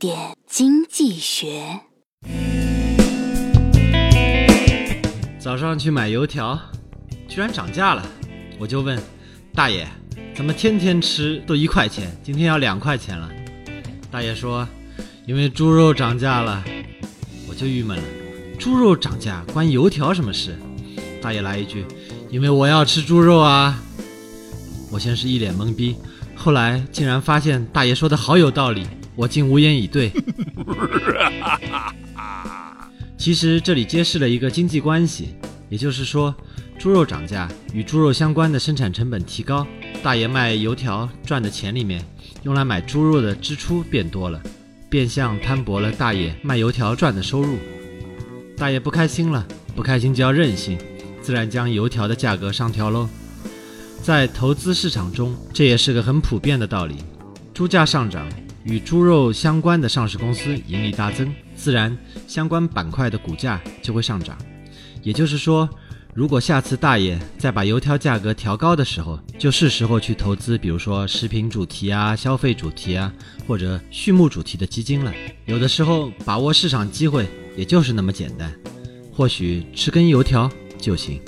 点经济学。早上去买油条，居然涨价了，我就问大爷，怎么天天吃都一块钱，今天要两块钱了？大爷说，因为猪肉涨价了。我就郁闷了，猪肉涨价关油条什么事？大爷来一句，因为我要吃猪肉啊。我先是一脸懵逼，后来竟然发现大爷说的好有道理，我竟无言以对。其实这里揭示了一个经济关系，也就是说，猪肉涨价与猪肉相关的生产成本提高，大爷卖油条赚的钱里面，用来买猪肉的支出变多了，变相摊薄了大爷卖油条赚的收入。大爷不开心了，不开心就要任性，自然将油条的价格上调喽。在投资市场中，这也是个很普遍的道理，猪价上涨。与猪肉相关的上市公司盈利大增，自然相关板块的股价就会上涨。也就是说，如果下次大爷再把油条价格调高的时候，就是时候去投资，比如说食品主题啊、消费主题啊，或者畜牧主题的基金了。有的时候把握市场机会，也就是那么简单。或许吃根油条就行。